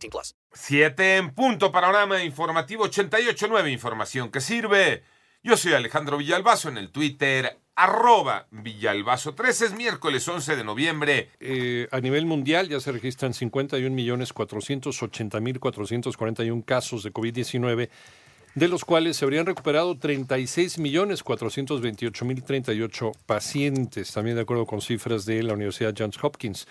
18 plus. Siete en punto, panorama informativo 88.9, información que sirve. Yo soy Alejandro Villalbazo en el Twitter, arroba Villalbazo 13, es miércoles 11 de noviembre. Eh, a nivel mundial ya se registran 51.480.441 casos de COVID-19 de los cuales se habrían recuperado 36.428.038 pacientes, también de acuerdo con cifras de la Universidad Johns Hopkins.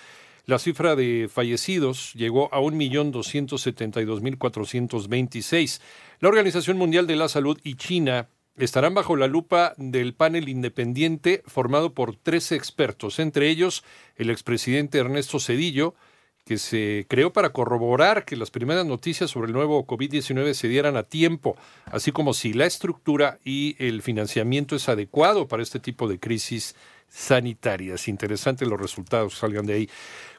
La cifra de fallecidos llegó a 1.272.426. La Organización Mundial de la Salud y China estarán bajo la lupa del panel independiente formado por 13 expertos, entre ellos el expresidente Ernesto Cedillo, que se creó para corroborar que las primeras noticias sobre el nuevo COVID-19 se dieran a tiempo, así como si la estructura y el financiamiento es adecuado para este tipo de crisis sanitarias. Interesante los resultados que salgan de ahí.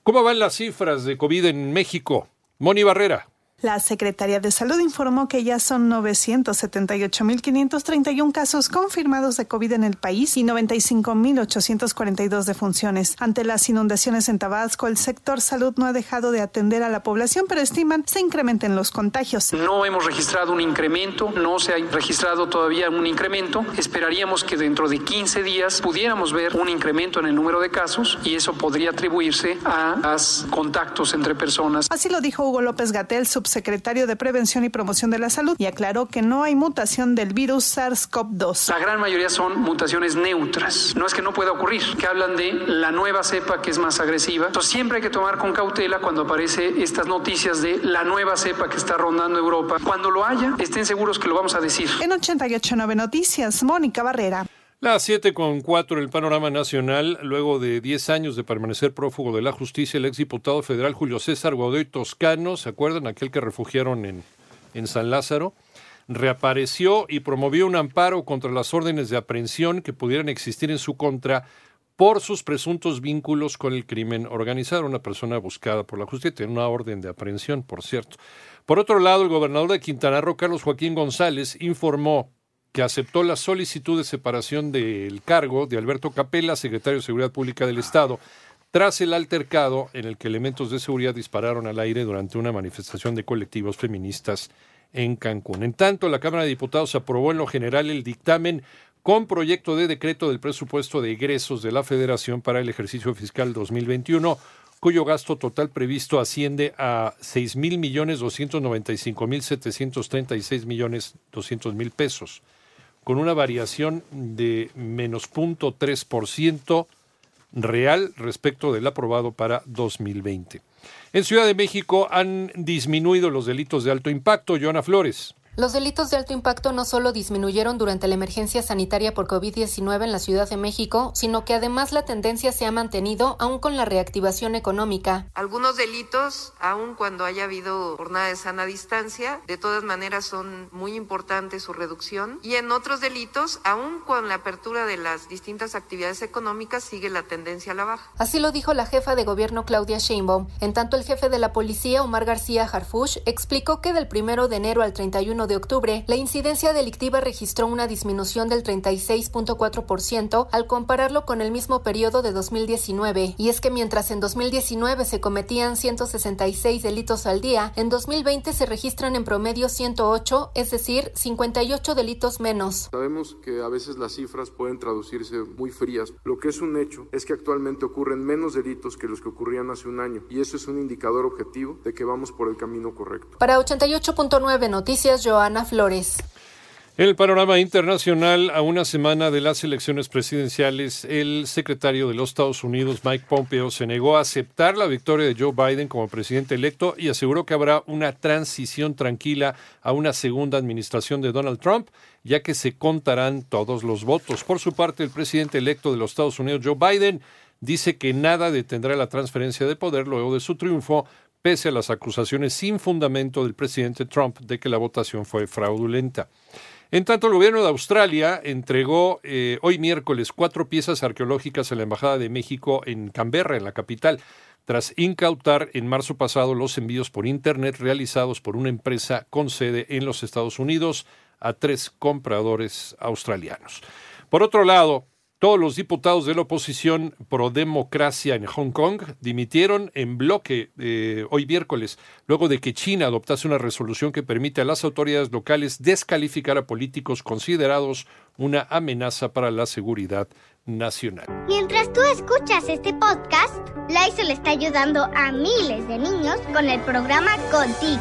¿Cómo van las cifras de COVID en México? Moni Barrera. La Secretaría de Salud informó que ya son 978.531 casos confirmados de COVID en el país y 95.842 defunciones. Ante las inundaciones en Tabasco, el sector salud no ha dejado de atender a la población, pero estiman se incrementen los contagios. No hemos registrado un incremento, no se ha registrado todavía un incremento. Esperaríamos que dentro de 15 días pudiéramos ver un incremento en el número de casos y eso podría atribuirse a los contactos entre personas. Así lo dijo Hugo López Gatel, subsecretario de Prevención y Promoción de la Salud, y aclaró que no hay mutación del virus SARS-CoV-2. La gran mayoría son mutaciones neutras. No es que no pueda ocurrir, que hablan de la nueva cepa que es más agresiva. Entonces siempre hay que tomar con cautela cuando aparece estas noticias de la nueva cepa que está rondando Europa. Cuando lo haya, estén seguros que lo vamos a decir. En 889 Noticias, Mónica Barrera. Las 7 con 4 el panorama nacional. Luego de 10 años de permanecer prófugo de la justicia, el exdiputado federal Julio César Godoy Toscano, ¿se acuerdan? Aquel que refugiaron en, en San Lázaro, reapareció y promovió un amparo contra las órdenes de aprehensión que pudieran existir en su contra por sus presuntos vínculos con el crimen organizado. Una persona buscada por la justicia, tiene una orden de aprehensión, por cierto. Por otro lado, el gobernador de Quintana Roo, Carlos Joaquín González, informó que aceptó la solicitud de separación del cargo de Alberto Capella, secretario de Seguridad Pública del Estado, tras el altercado en el que elementos de seguridad dispararon al aire durante una manifestación de colectivos feministas en Cancún. En tanto, la Cámara de Diputados aprobó en lo general el dictamen con proyecto de decreto del presupuesto de egresos de la Federación para el ejercicio fiscal 2021, cuyo gasto total previsto asciende a seis mil millones doscientos noventa y cinco mil setecientos treinta y seis millones doscientos mil pesos, con una variación de menos punto tres por ciento real respecto del aprobado para 2020. En Ciudad de México han disminuido los delitos de alto impacto. Joana Flores. Los delitos de alto impacto no solo disminuyeron durante la emergencia sanitaria por COVID-19 en la Ciudad de México, sino que además la tendencia se ha mantenido aún con la reactivación económica. Algunos delitos, aun cuando haya habido jornada de sana distancia, de todas maneras son muy importantes su reducción. Y en otros delitos, aun con la apertura de las distintas actividades económicas, sigue la tendencia a la baja. Así lo dijo la jefa de gobierno Claudia Sheinbaum. En tanto, el jefe de la policía, Omar García Harfush, explicó que del primero de enero al 31 de octubre, la incidencia delictiva registró una disminución del 36.4% al compararlo con el mismo periodo de 2019. Y es que mientras en 2019 se cometían 166 delitos al día, en 2020 se registran en promedio 108, es decir, 58 delitos menos. Sabemos que a veces las cifras pueden traducirse muy frías. Lo que es un hecho es que actualmente ocurren menos delitos que los que ocurrían hace un año y eso es un indicador objetivo de que vamos por el camino correcto. Para 88.9 Noticias, Joana Flores. El panorama internacional, a una semana de las elecciones presidenciales, el secretario de los Estados Unidos, Mike Pompeo, se negó a aceptar la victoria de Joe Biden como presidente electo y aseguró que habrá una transición tranquila a una segunda administración de Donald Trump, ya que se contarán todos los votos. Por su parte, el presidente electo de los Estados Unidos, Joe Biden, dice que nada detendrá la transferencia de poder luego de su triunfo, pese a las acusaciones sin fundamento del presidente Trump de que la votación fue fraudulenta. En tanto, el gobierno de Australia entregó eh, hoy miércoles cuatro piezas arqueológicas a la Embajada de México en Canberra, en la capital, tras incautar en marzo pasado los envíos por Internet realizados por una empresa con sede en los Estados Unidos a tres compradores australianos. Por otro lado, todos los diputados de la oposición pro democracia en Hong Kong dimitieron en bloque eh, hoy miércoles, luego de que China adoptase una resolución que permite a las autoridades locales descalificar a políticos considerados una amenaza para la seguridad nacional. Mientras tú escuchas este podcast, Lysol está ayudando a miles de niños con el programa Contigo,